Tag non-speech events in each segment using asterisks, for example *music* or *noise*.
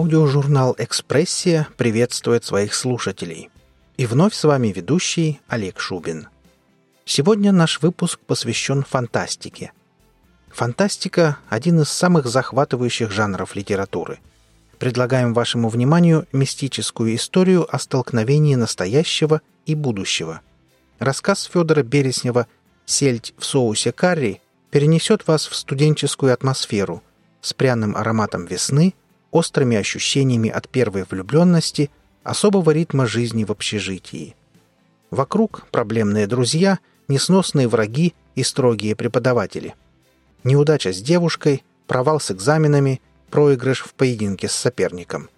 Аудиожурнал «Экспрессия» приветствует своих слушателей. И вновь с вами ведущий Олег Шубин. Сегодня наш выпуск посвящен фантастике. Фантастика – один из самых захватывающих жанров литературы. Предлагаем вашему вниманию мистическую историю о столкновении настоящего и будущего. Рассказ Федора Береснева «Сельдь в соусе карри» перенесет вас в студенческую атмосферу с пряным ароматом весны – острыми ощущениями от первой влюбленности, особого ритма жизни в общежитии. Вокруг проблемные друзья, несносные враги и строгие преподаватели. Неудача с девушкой, провал с экзаменами, проигрыш в поединке с соперником.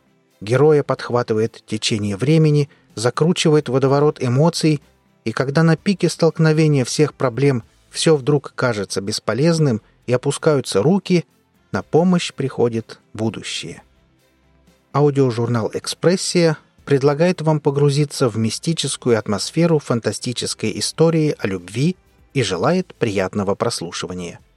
Героя подхватывает течение времени, закручивает водоворот эмоций, и когда на пике столкновения всех проблем все вдруг кажется бесполезным и опускаются руки – на помощь приходит будущее. Аудиожурнал «Экспрессия» предлагает вам погрузиться в мистическую атмосферу фантастической истории о любви и желает приятного прослушивания –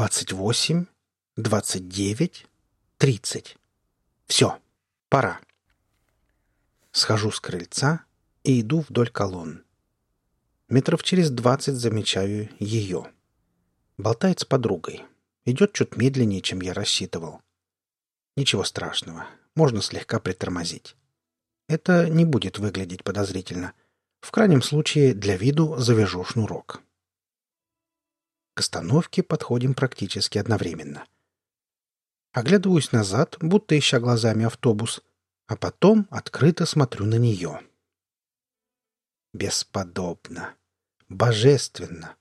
28, 29, 30. Все, пора. Схожу с крыльца и иду вдоль колонн. Метров через двадцать замечаю ее. Болтает с подругой. Идет чуть медленнее, чем я рассчитывал. Ничего страшного. Можно слегка притормозить. Это не будет выглядеть подозрительно. В крайнем случае, для виду завяжу шнурок. К остановке подходим практически одновременно. Оглядываюсь назад, будто ища глазами автобус, а потом открыто смотрю на нее. Бесподобно, божественно,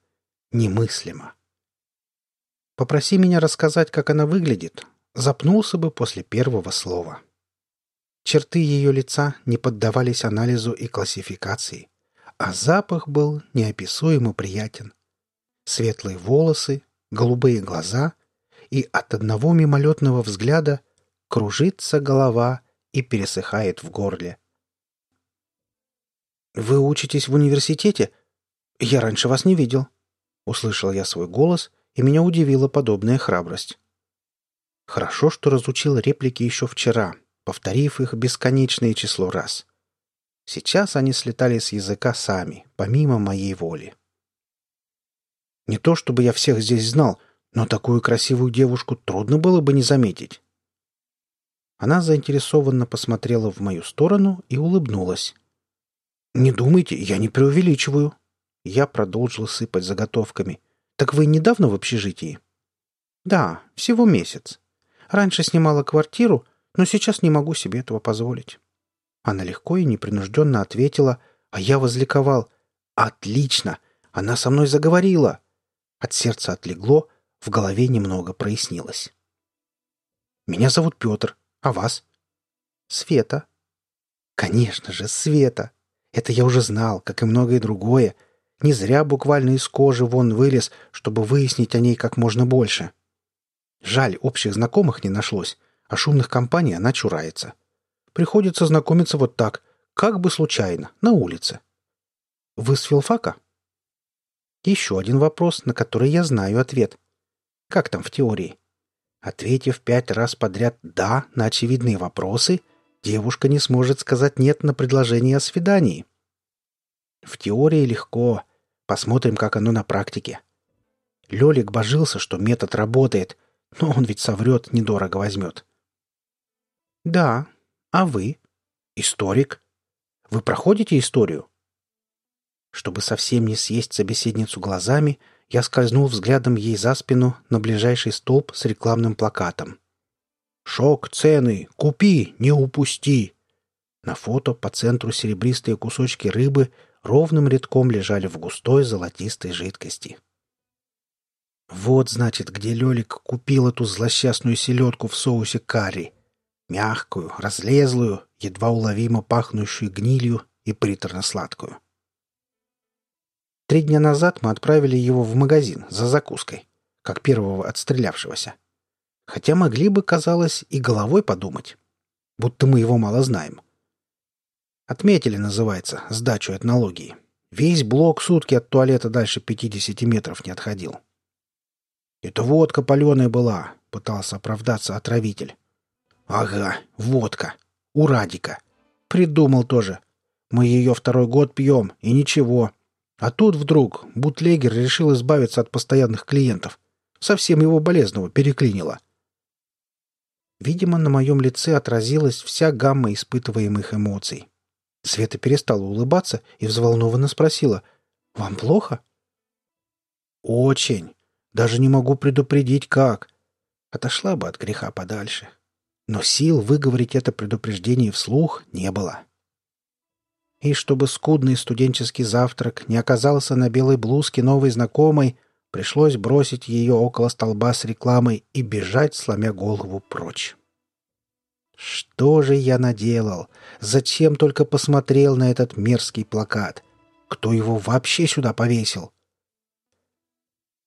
немыслимо. Попроси меня рассказать, как она выглядит, запнулся бы после первого слова. Черты ее лица не поддавались анализу и классификации, а запах был неописуемо приятен светлые волосы, голубые глаза, и от одного мимолетного взгляда кружится голова и пересыхает в горле. «Вы учитесь в университете? Я раньше вас не видел». Услышал я свой голос, и меня удивила подобная храбрость. Хорошо, что разучил реплики еще вчера, повторив их бесконечное число раз. Сейчас они слетали с языка сами, помимо моей воли. Не то чтобы я всех здесь знал, но такую красивую девушку трудно было бы не заметить. Она заинтересованно посмотрела в мою сторону и улыбнулась. «Не думайте, я не преувеличиваю». Я продолжил сыпать заготовками. «Так вы недавно в общежитии?» «Да, всего месяц. Раньше снимала квартиру, но сейчас не могу себе этого позволить». Она легко и непринужденно ответила, а я возликовал. «Отлично! Она со мной заговорила!» От сердца отлегло, в голове немного прояснилось. «Меня зовут Петр. А вас?» «Света». «Конечно же, Света. Это я уже знал, как и многое другое. Не зря буквально из кожи вон вылез, чтобы выяснить о ней как можно больше. Жаль, общих знакомых не нашлось, а шумных компаний она чурается. Приходится знакомиться вот так, как бы случайно, на улице. Вы с филфака?» Еще один вопрос, на который я знаю ответ. Как там в теории? Ответив пять раз подряд «да» на очевидные вопросы, девушка не сможет сказать «нет» на предложение о свидании. В теории легко. Посмотрим, как оно на практике. Лёлик божился, что метод работает, но он ведь соврет, недорого возьмет. «Да. А вы?» «Историк. Вы проходите историю?» Чтобы совсем не съесть собеседницу глазами, я скользнул взглядом ей за спину на ближайший столб с рекламным плакатом. «Шок цены! Купи! Не упусти!» На фото по центру серебристые кусочки рыбы ровным рядком лежали в густой золотистой жидкости. Вот, значит, где Лёлик купил эту злосчастную селедку в соусе карри. Мягкую, разлезлую, едва уловимо пахнущую гнилью и приторно-сладкую. Три дня назад мы отправили его в магазин за закуской, как первого отстрелявшегося. Хотя могли бы, казалось, и головой подумать, будто мы его мало знаем. Отметили, называется, сдачу этнологии. Весь блок сутки от туалета дальше 50 метров не отходил. «Это водка паленая была», — пытался оправдаться отравитель. «Ага, водка. У Радика. Придумал тоже. Мы ее второй год пьем, и ничего. А тут вдруг бутлегер решил избавиться от постоянных клиентов. Совсем его болезного переклинило». Видимо, на моем лице отразилась вся гамма испытываемых эмоций. Света перестала улыбаться и взволнованно спросила. «Вам плохо?» «Очень. Даже не могу предупредить, как. Отошла бы от греха подальше. Но сил выговорить это предупреждение вслух не было. И чтобы скудный студенческий завтрак не оказался на белой блузке новой знакомой, пришлось бросить ее около столба с рекламой и бежать, сломя голову прочь. Что же я наделал? Зачем только посмотрел на этот мерзкий плакат? Кто его вообще сюда повесил?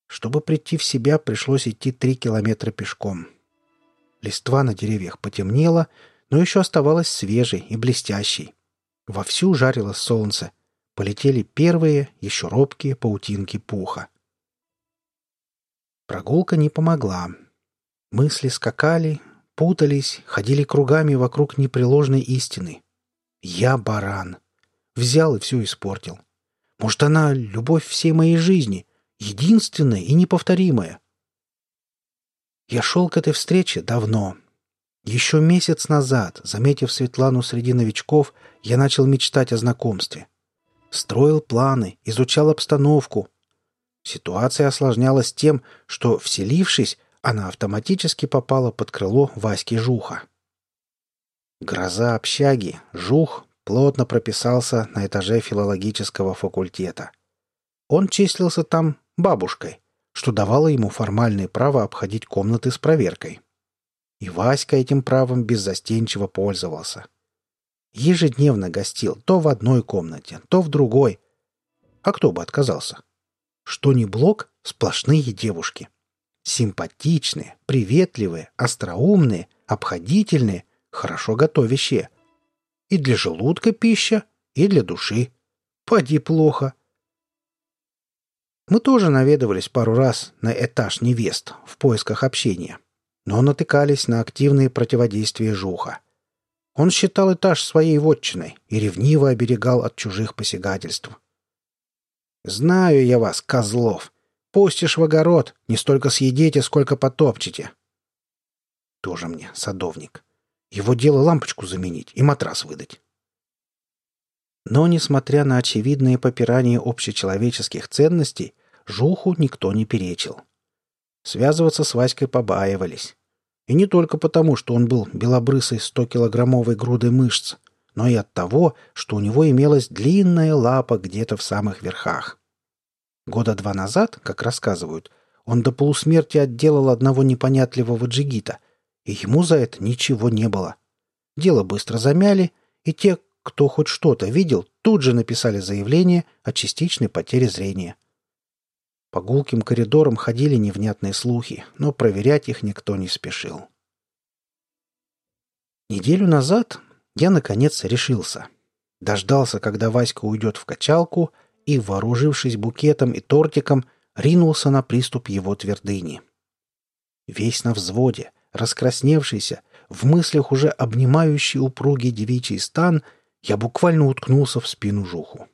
Чтобы прийти в себя, пришлось идти три километра пешком. Листва на деревьях потемнела, но еще оставалась свежей и блестящей. Вовсю жарило солнце. Полетели первые, еще робкие паутинки пуха. Прогулка не помогла. Мысли скакали, путались, ходили кругами вокруг непреложной истины. Я баран. Взял и все испортил. Может, она — любовь всей моей жизни — единственное и неповторимое. Я шел к этой встрече давно. Еще месяц назад, заметив Светлану среди новичков, я начал мечтать о знакомстве. Строил планы, изучал обстановку. Ситуация осложнялась тем, что, вселившись, она автоматически попала под крыло Васьки Жуха. Гроза общаги, Жух, плотно прописался на этаже филологического факультета. Он числился там бабушкой, что давало ему формальное право обходить комнаты с проверкой. И Васька этим правом беззастенчиво пользовался. Ежедневно гостил то в одной комнате, то в другой. А кто бы отказался? Что ни блок, сплошные девушки. Симпатичные, приветливые, остроумные, обходительные, хорошо готовящие. И для желудка пища, и для души. Поди плохо — мы тоже наведывались пару раз на этаж невест в поисках общения, но натыкались на активные противодействия Жуха. Он считал этаж своей вотчиной и ревниво оберегал от чужих посягательств. «Знаю я вас, козлов. Пустишь в огород, не столько съедите, сколько потопчете». Тоже мне садовник. Его дело лампочку заменить и матрас выдать. Но, несмотря на очевидные попирания общечеловеческих ценностей, Жуху никто не перечил. Связываться с Васькой побаивались. И не только потому, что он был белобрысой 100-килограммовой грудой мышц, но и от того, что у него имелась длинная лапа где-то в самых верхах. Года два назад, как рассказывают, он до полусмерти отделал одного непонятливого джигита, и ему за это ничего не было. Дело быстро замяли, и те, кто хоть что-то видел, тут же написали заявление о частичной потере зрения. По гулким коридорам ходили невнятные слухи, но проверять их никто не спешил. Неделю назад я, наконец, решился. Дождался, когда Васька уйдет в качалку, и, вооружившись букетом и тортиком, ринулся на приступ его твердыни. Весь на взводе, раскрасневшийся, в мыслях уже обнимающий упругий девичий стан — я буквально уткнулся в спину Жуху.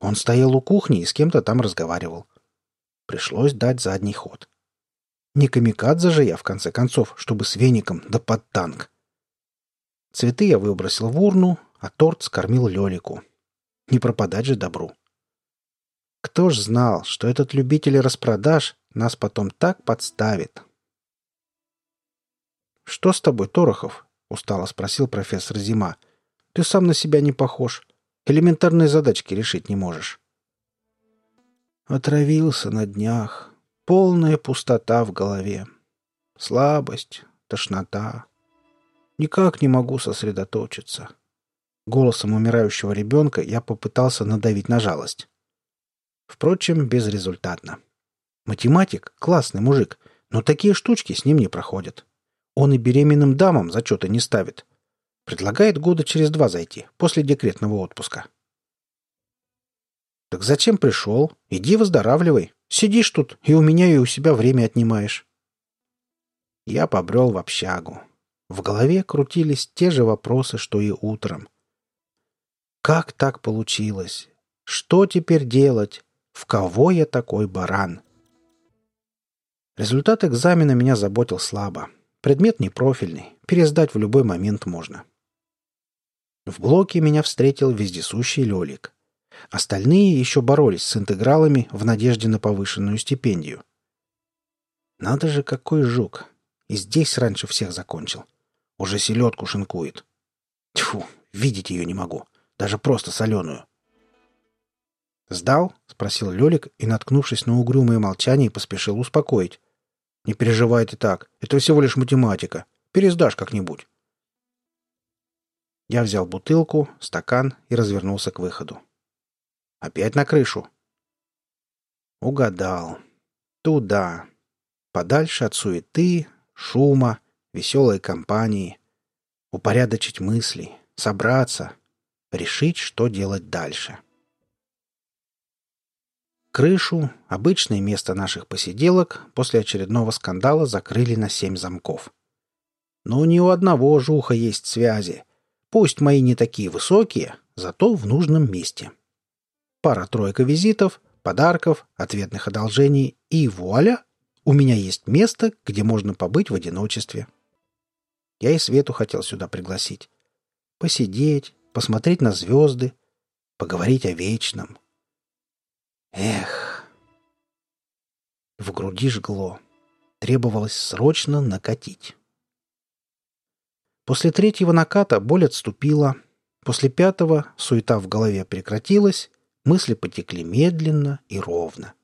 Он стоял у кухни и с кем-то там разговаривал. Пришлось дать задний ход. Не камикадзе же я, в конце концов, чтобы с веником да под танк. Цветы я выбросил в урну, а торт скормил Лелику. Не пропадать же добру. Кто ж знал, что этот любитель распродаж нас потом так подставит? «Что с тобой, Порохов?» — устало спросил профессор Зима. Ты сам на себя не похож. Элементарные задачки решить не можешь. Отравился на днях. Полная пустота в голове. Слабость, тошнота. Никак не могу сосредоточиться. Голосом умирающего ребенка я попытался надавить на жалость. Впрочем, безрезультатно. Математик — классный мужик, но такие штучки с ним не проходят. Он и беременным дамам зачеты не ставит. Предлагает года через два зайти, после декретного отпуска. «Так зачем пришел? Иди выздоравливай. Сидишь тут, и у меня, и у себя время отнимаешь». Я побрел в общагу. В голове крутились те же вопросы, что и утром. Как так получилось? Что теперь делать? В кого я такой баран? Результат экзамена меня заботил слабо. Предмет не профильный, пересдать в любой момент можно. В блоке меня встретил вездесущий Лёлик. Остальные еще боролись с интегралами в надежде на повышенную стипендию. Надо же, какой жук. И здесь раньше всех закончил. Уже селедку шинкует. Тьфу, видеть ее не могу. Даже просто соленую. «Сдал?» — спросил Лёлик и, наткнувшись на угрюмое молчание, поспешил успокоить. «Не переживай ты так. Это всего лишь математика. Пересдашь как-нибудь». Я взял бутылку, стакан и развернулся к выходу. Опять на крышу. Угадал. Туда. Подальше от суеты, шума, веселой компании. Упорядочить мысли, собраться, решить, что делать дальше. Крышу, обычное место наших посиделок, после очередного скандала закрыли на семь замков. Но ни у одного жуха есть связи. Пусть мои не такие высокие, зато в нужном месте. — Пара-тройка визитов, подарков, ответных одолжений и вуаля! У меня есть место, где можно побыть в одиночестве. Я и Свету хотел сюда пригласить. Посидеть, посмотреть на звезды, поговорить о вечном. Эх! В груди жгло. Требовалось срочно накатить. После третьего наката боль отступила. После пятого суета в голове прекратилась, Мысли потекли медленно и ровно.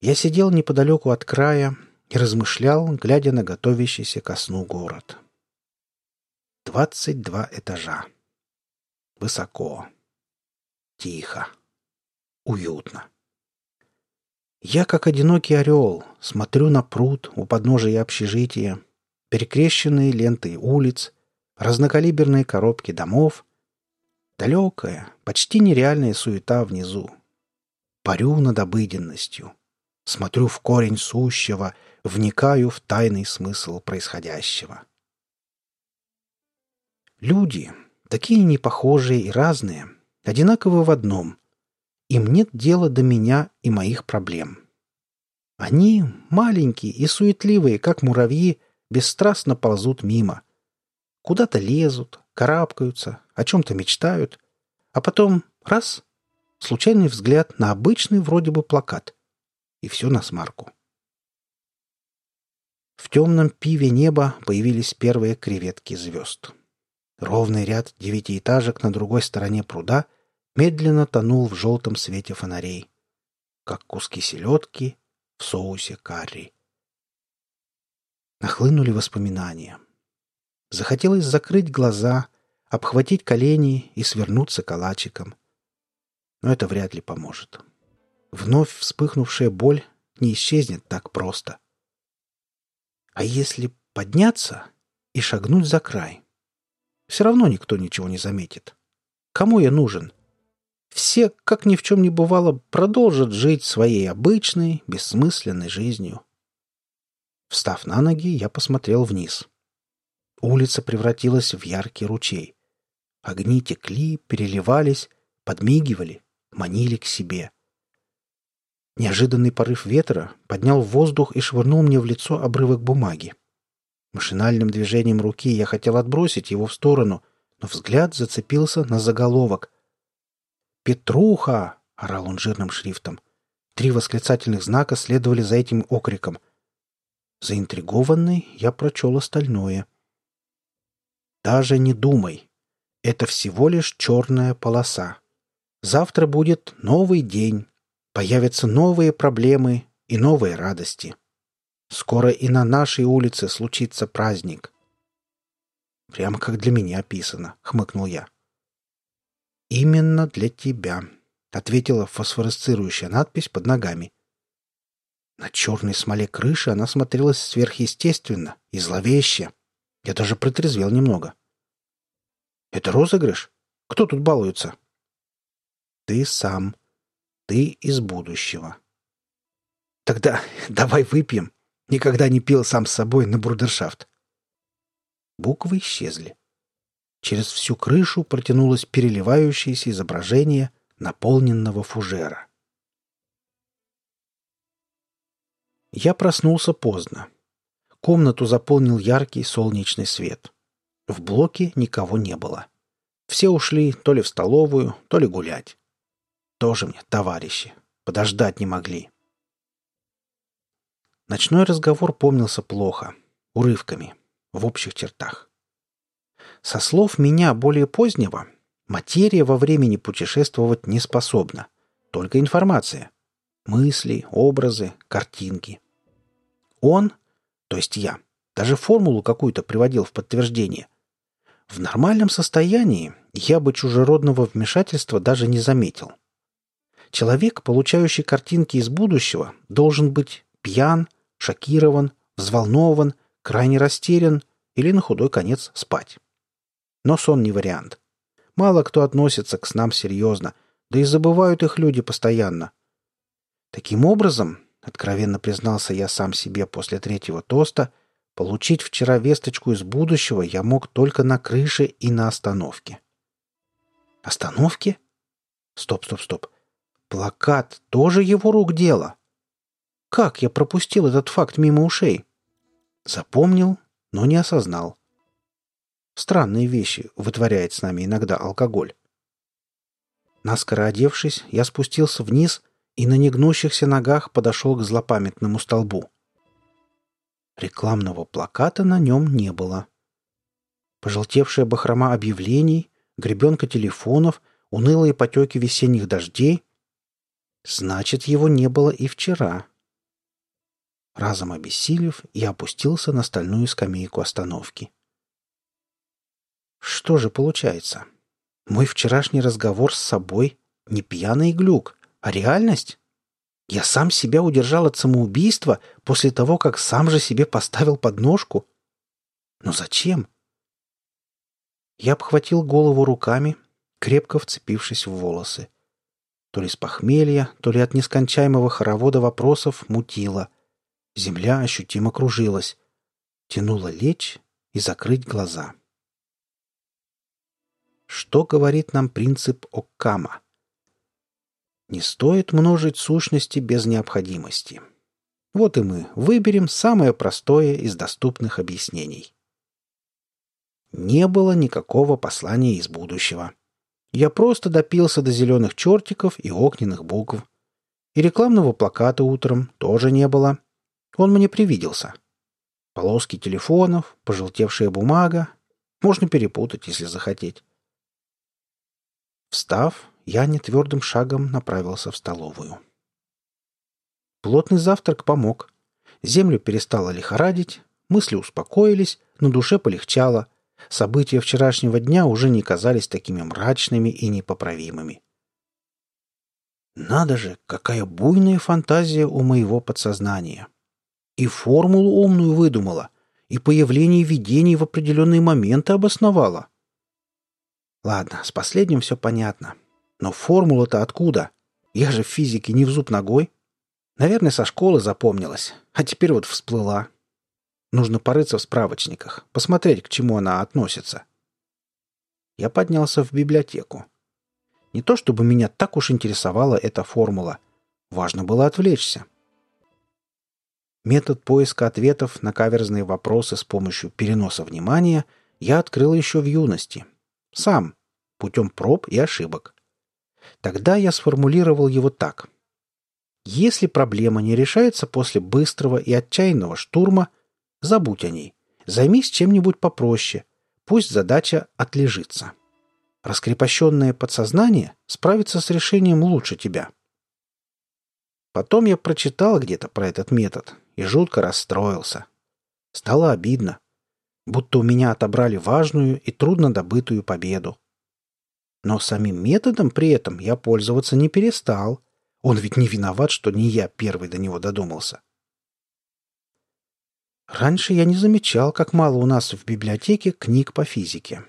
Я сидел неподалеку от края и размышлял, глядя на готовящийся ко сну город. Двадцать два этажа. Высоко. Тихо. Уютно. Я, как одинокий орел, смотрю на пруд у подножия общежития, перекрещенные ленты улиц, разнокалиберные коробки домов Далекая, почти нереальная суета внизу. Парю над обыденностью. Смотрю в корень сущего, вникаю в тайный смысл происходящего. Люди, такие непохожие и разные, одинаковы в одном. Им нет дела до меня и моих проблем. Они, маленькие и суетливые, как муравьи, бесстрастно ползут мимо. Куда-то лезут, карабкаются, о чем-то мечтают, а потом раз — случайный взгляд на обычный вроде бы плакат. И все на смарку. В темном пиве неба появились первые креветки звезд. Ровный ряд девятиэтажек на другой стороне пруда медленно тонул в желтом свете фонарей, как куски селедки в соусе карри. Нахлынули воспоминания. Захотелось закрыть глаза — обхватить колени и свернуться калачиком. Но это вряд ли поможет. Вновь вспыхнувшая боль не исчезнет так просто. А если подняться и шагнуть за край? Все равно никто ничего не заметит. Кому я нужен? Все, как ни в чем не бывало, продолжат жить своей обычной, бессмысленной жизнью. Встав на ноги, я посмотрел вниз. Улица превратилась в яркий ручей. Огни текли, переливались, подмигивали, манили к себе. Неожиданный порыв ветра поднял воздух и швырнул мне в лицо обрывок бумаги. Машинальным движением руки я хотел отбросить его в сторону, но взгляд зацепился на заголовок. «Петруха!» — орал он жирным шрифтом. Три восклицательных знака следовали за этим окриком. Заинтригованный, я прочел остальное. «Даже не думай!» Это всего лишь черная полоса. Завтра будет новый день. Появятся новые проблемы и новые радости. Скоро и на нашей улице случится праздник. Прямо как для меня описано, хмыкнул я. Именно для тебя. — ответила фосфоресцирующая надпись под ногами. На черной смоле крыши она смотрелась сверхъестественно и зловеще. Я даже протрезвел немного. «Это розыгрыш? Кто тут балуется?» «Ты сам. Ты из будущего». «Тогда *laughs* давай выпьем. Никогда не пил сам с собой на брудершафт». Буквы исчезли. Через всю крышу протянулось переливающееся изображение наполненного фужера. Я проснулся поздно. Комнату заполнил яркий солнечный свет. В блоке никого не было. Все ушли то ли в столовую, то ли гулять. Тоже мне товарищи. Подождать не могли. Ночной разговор помнился плохо, урывками, в общих чертах. Со слов меня более позднего, материя во времени путешествовать не способна. Только информация. Мысли, образы, картинки. Он, то есть я, даже формулу какую-то приводил в подтверждение. В нормальном состоянии я бы чужеродного вмешательства даже не заметил. Человек, получающий картинки из будущего, должен быть пьян, шокирован, взволнован, крайне растерян или на худой конец спать. Но сон не вариант. Мало кто относится к снам серьезно, да и забывают их люди постоянно. Таким образом, откровенно признался я сам себе после третьего тоста, получить вчера весточку из будущего я мог только на крыше и на остановке. Остановке? Стоп, стоп, стоп. Плакат тоже его рук дело. Как я пропустил этот факт мимо ушей? Запомнил, но не осознал. Странные вещи вытворяет с нами иногда алкоголь. Наскоро одевшись, я спустился вниз и на негнущихся ногах подошел к злопамятному столбу. Рекламного плаката на нем не было. Пожелтевшая бахрома объявлений, гребенка телефонов, унылые потеки весенних дождей. Значит, его не было и вчера. Разом обессилев, я опустился на стальную скамейку остановки. Что же получается? Мой вчерашний разговор с собой не пьяный глюк, а реальность? Я сам себя удержал от самоубийства после того, как сам же себе поставил подножку? Но зачем? Я обхватил голову руками, крепко вцепившись в волосы. То ли с похмелья, то ли от нескончаемого хоровода вопросов мутило. Земля ощутимо кружилась. Тянуло лечь и закрыть глаза. Что говорит нам принцип Оккама? Не стоит множить сущности без необходимости. Вот и мы выберем самое простое из доступных объяснений. Не было никакого послания из будущего. Я просто допился до зеленых чертиков и огненных букв. И рекламного плаката утром тоже не было. Он мне привиделся. Полоски телефонов, пожелтевшая бумага. Можно перепутать, если захотеть. Встав, я нетвердым шагом направился в столовую. Плотный завтрак помог. Землю перестало лихорадить, мысли успокоились, на душе полегчало. События вчерашнего дня уже не казались такими мрачными и непоправимыми. Надо же, какая буйная фантазия у моего подсознания. И формулу умную выдумала, и появление видений в определенные моменты обосновала. Ладно, с последним все понятно. Но формула-то откуда? Я же в физике не в зуб ногой. Наверное, со школы запомнилась, а теперь вот всплыла. Нужно порыться в справочниках, посмотреть, к чему она относится. Я поднялся в библиотеку. Не то чтобы меня так уж интересовала эта формула. Важно было отвлечься. Метод поиска ответов на каверзные вопросы с помощью переноса внимания я открыл еще в юности, сам, путем проб и ошибок. Тогда я сформулировал его так. Если проблема не решается после быстрого и отчаянного штурма, забудь о ней. Займись чем-нибудь попроще. Пусть задача отлежится. Раскрепощенное подсознание справится с решением лучше тебя. Потом я прочитал где-то про этот метод и жутко расстроился. Стало обидно будто у меня отобрали важную и трудно добытую победу. Но самим методом при этом я пользоваться не перестал. Он ведь не виноват, что не я первый до него додумался. Раньше я не замечал, как мало у нас в библиотеке книг по физике.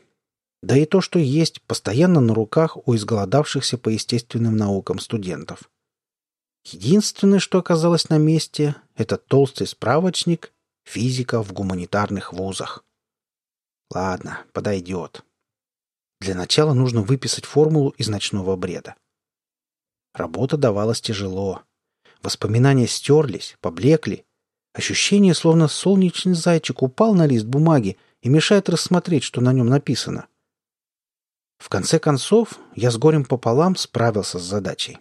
Да и то, что есть, постоянно на руках у изголодавшихся по естественным наукам студентов. Единственное, что оказалось на месте, это толстый справочник «Физика в гуманитарных вузах». Ладно, подойдет. Для начала нужно выписать формулу из ночного бреда. Работа давалась тяжело. Воспоминания стерлись, поблекли. Ощущение, словно солнечный зайчик упал на лист бумаги и мешает рассмотреть, что на нем написано. В конце концов, я с горем пополам справился с задачей.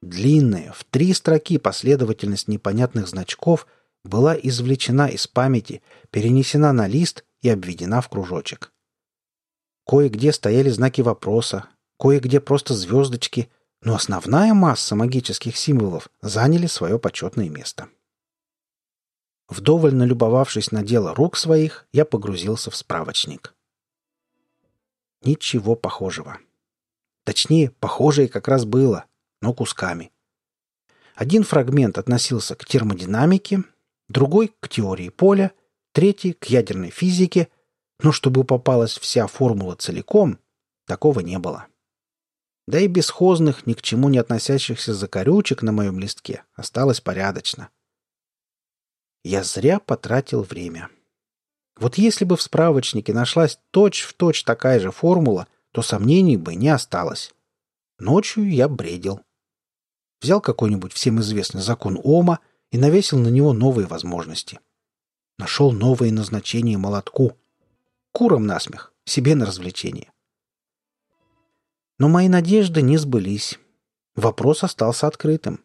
Длинная, в три строки последовательность непонятных значков была извлечена из памяти, перенесена на лист и обведена в кружочек. Кое-где стояли знаки вопроса, кое-где просто звездочки, но основная масса магических символов заняли свое почетное место. Вдоволь налюбовавшись на дело рук своих, я погрузился в справочник. Ничего похожего. Точнее, похожее как раз было, но кусками. Один фрагмент относился к термодинамике, другой — к теории поля, третий — к ядерной физике — но чтобы попалась вся формула целиком, такого не было. Да и бесхозных, ни к чему не относящихся закорючек на моем листке осталось порядочно. Я зря потратил время. Вот если бы в справочнике нашлась точь-в-точь точь такая же формула, то сомнений бы не осталось. Ночью я бредил. Взял какой-нибудь всем известный закон Ома и навесил на него новые возможности. Нашел новые назначения молотку. Курам насмех, себе на развлечение. Но мои надежды не сбылись. Вопрос остался открытым.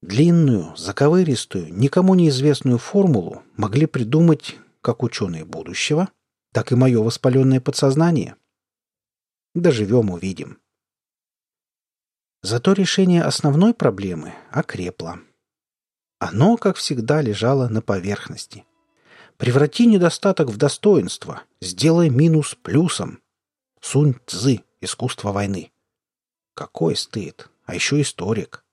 Длинную, заковыристую, никому неизвестную формулу могли придумать как ученые будущего, так и мое воспаленное подсознание. Доживем — увидим. Зато решение основной проблемы окрепло. Оно, как всегда, лежало на поверхности — Преврати недостаток в достоинство. Сделай минус плюсом. Сунь цзы. Искусство войны. Какой стыд. А еще историк.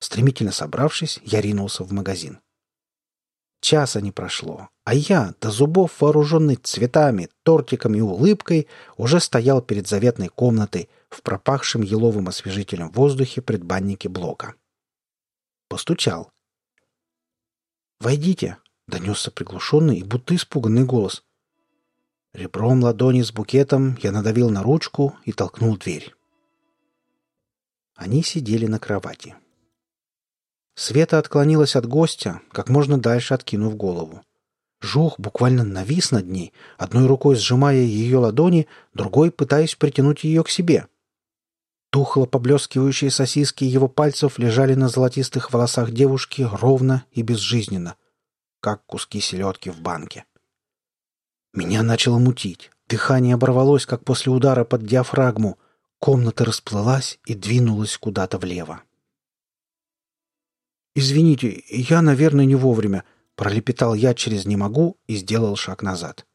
Стремительно собравшись, я ринулся в магазин. Часа не прошло, а я, до зубов вооруженный цветами, тортиком и улыбкой, уже стоял перед заветной комнатой в пропахшем еловым освежителем воздухе предбаннике блока. Постучал. «Войдите», — донесся приглушенный и будто испуганный голос. Ребром ладони с букетом я надавил на ручку и толкнул дверь. Они сидели на кровати. Света отклонилась от гостя, как можно дальше откинув голову. Жух буквально навис над ней, одной рукой сжимая ее ладони, другой пытаясь притянуть ее к себе. Тухло поблескивающие сосиски его пальцев лежали на золотистых волосах девушки ровно и безжизненно как куски селедки в банке. Меня начало мутить. Дыхание оборвалось, как после удара под диафрагму. Комната расплылась и двинулась куда-то влево. «Извините, я, наверное, не вовремя», — пролепетал я через «не могу» и сделал шаг назад.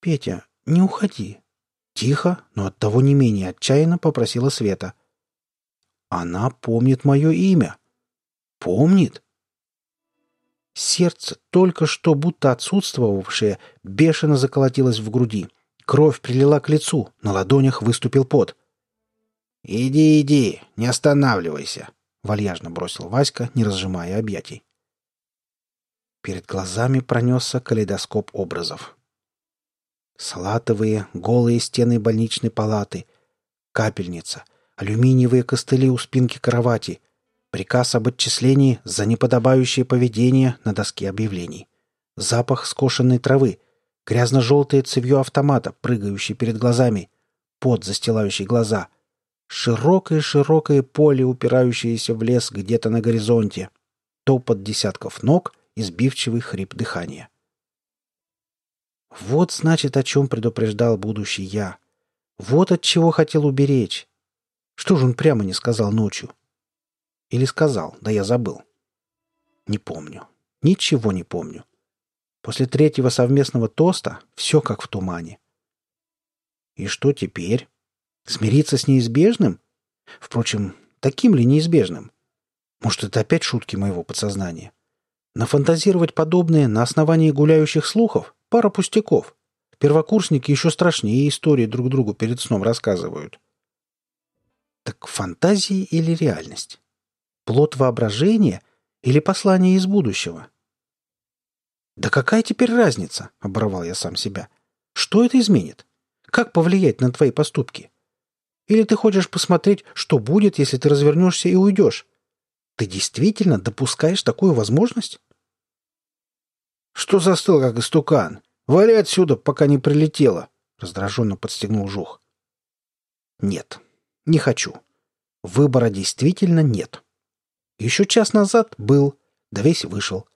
«Петя, не уходи». Тихо, но оттого не менее отчаянно попросила Света. «Она помнит мое имя». «Помнит?» Сердце, только что будто отсутствовавшее, бешено заколотилось в груди. Кровь прилила к лицу, на ладонях выступил пот. «Иди, иди, не останавливайся», — вальяжно бросил Васька, не разжимая объятий. Перед глазами пронесся калейдоскоп образов. Салатовые, голые стены больничной палаты, капельница, алюминиевые костыли у спинки кровати, Приказ об отчислении за неподобающее поведение на доске объявлений. Запах скошенной травы. Грязно-желтое цевье автомата, прыгающее перед глазами. Пот, застилающий глаза. Широкое-широкое поле, упирающееся в лес где-то на горизонте. Топот десятков ног и сбивчивый хрип дыхания. Вот, значит, о чем предупреждал будущий я. Вот от чего хотел уберечь. Что же он прямо не сказал ночью? Или сказал, да я забыл. Не помню. Ничего не помню. После третьего совместного тоста все как в тумане. И что теперь? Смириться с неизбежным? Впрочем, таким ли неизбежным? Может, это опять шутки моего подсознания? Нафантазировать подобное на основании гуляющих слухов? Пара пустяков. Первокурсники еще страшнее истории друг другу перед сном рассказывают. Так фантазии или реальность? Плод воображения или послание из будущего? «Да какая теперь разница?» — оборвал я сам себя. «Что это изменит? Как повлиять на твои поступки? Или ты хочешь посмотреть, что будет, если ты развернешься и уйдешь? Ты действительно допускаешь такую возможность?» «Что застыл, как истукан? Вали отсюда, пока не прилетело!» — раздраженно подстегнул Жух. «Нет, не хочу. Выбора действительно нет. Еще час назад был, да весь вышел.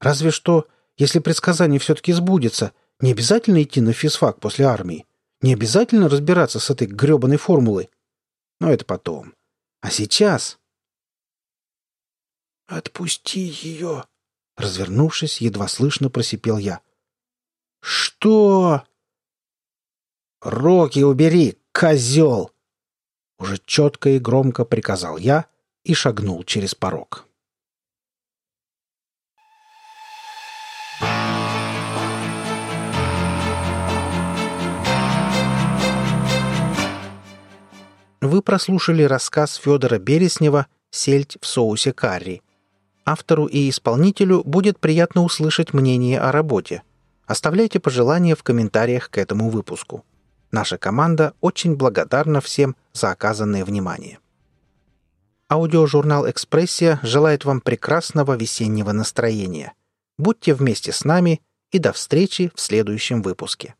Разве что, если предсказание все-таки сбудется, не обязательно идти на физфак после армии. Не обязательно разбираться с этой гребаной формулой. Но это потом. А сейчас... «Отпусти ее!» Развернувшись, едва слышно просипел я. «Что?» «Руки убери, козел!» Уже четко и громко приказал я и шагнул через порог. Вы прослушали рассказ Федора Береснева «Сельдь в соусе карри». Автору и исполнителю будет приятно услышать мнение о работе. Оставляйте пожелания в комментариях к этому выпуску. Наша команда очень благодарна всем за оказанное внимание. Аудиожурнал «Экспрессия» желает вам прекрасного весеннего настроения. Будьте вместе с нами и до встречи в следующем выпуске.